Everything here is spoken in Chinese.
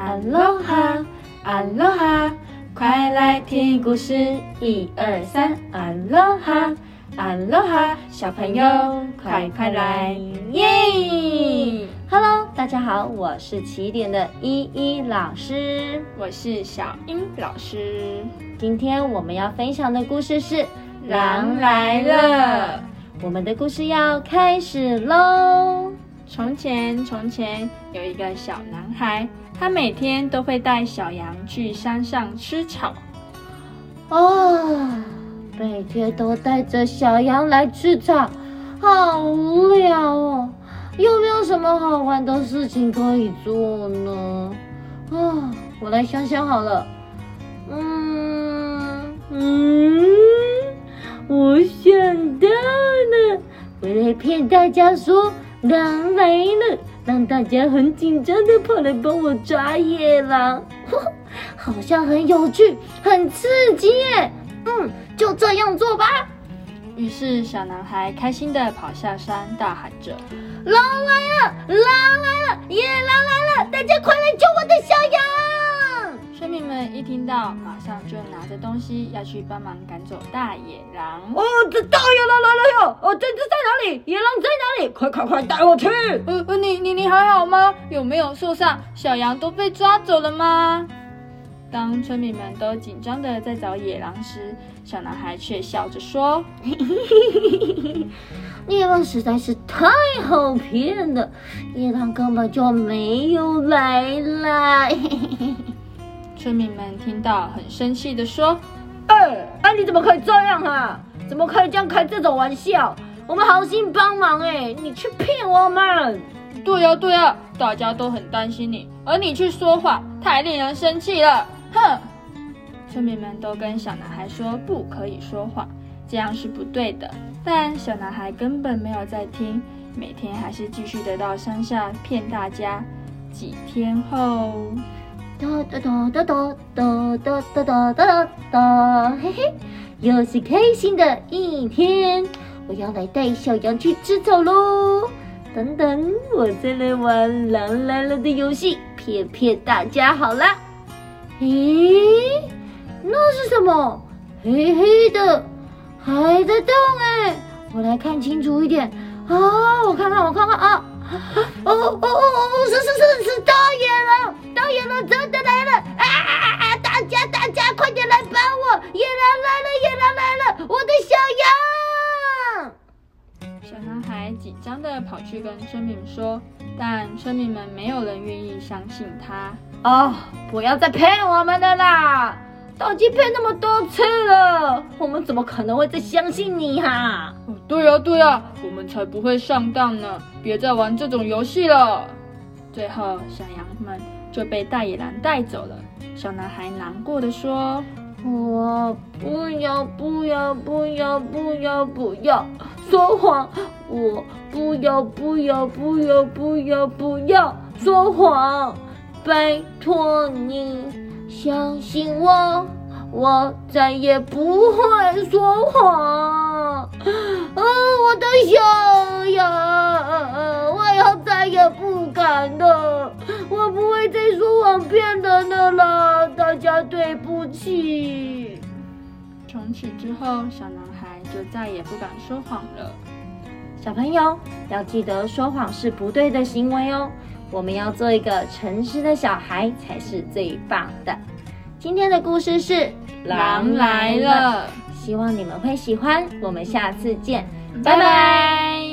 阿罗哈，阿罗哈，快来听故事，一二三，阿罗哈，阿罗哈，小朋友快快来，耶！Hello，大家好，我是起点的依依老师，我是小英老师。今天我们要分享的故事是《狼来了》，我们的故事要开始喽。从前，从前有一个小男孩，他每天都会带小羊去山上吃草。啊，每天都带着小羊来吃草，好无聊哦！有没有什么好玩的事情可以做呢？啊，我来想想好了。嗯嗯，我想到了，我来骗大家说。狼来了，让大家很紧张的跑来帮我抓野狼，好像很有趣，很刺激耶！嗯，就这样做吧。于是小男孩开心的跑下山，大喊着：“狼来了，狼来了，野狼来了！大家快来救我的小羊！”一听到，马上就拿着东西要去帮忙赶走大野狼。哦，这大野狼来了哟！哦，这这在哪里？野狼在哪里？快快快，带我去！呃呃，你你你还好吗？有没有受伤？小羊都被抓走了吗？当村民们都紧张的在找野狼时，小男孩却笑着说：“ 野狼实在是太好骗了，野狼根本就没有来啦！”村民们听到，很生气的说：“哎哎，你怎么可以这样啊？怎么可以这样开这种玩笑？我们好心帮忙哎，你去骗我们！对呀对呀，大家都很担心你，而你去说谎，太令人生气了！哼！”村民们都跟小男孩说不可以说谎，这样是不对的。但小男孩根本没有在听，每天还是继续的到山下骗大家。几天后。哒哒哒哒哒哒哒哒哒哒哒，嘿嘿，又是开心的一天。我要来带小羊去吃草喽！等等，我再来玩狼来了的游戏，骗骗大家好了。咦，那是什么？黑黑的，还在动哎！我来看清楚一点啊！我看看，我看看啊！哦哦哦哦！是是是是大爷紧张的跑去跟村民说，但村民们没有人愿意相信他。哦，不要再骗我们的啦！都已经骗那么多次了，我们怎么可能会再相信你哈？对呀对呀，我们才不会上当呢！别再玩这种游戏了。最后，小羊们就被大野狼带走了。小男孩难过的说：“我不要不要不要不要不要说谎！我不要不要不要不要不要说谎！拜托你。”相信我，我再也不会说谎。啊，我的小羊，我以后再也不敢了。我不会再说谎骗人的了，大家对不起。从此之后，小男孩就再也不敢说谎了。小朋友要记得，说谎是不对的行为哦。我们要做一个诚实的小孩才是最棒的。今天的故事是狼来了，希望你们会喜欢。我们下次见，拜拜。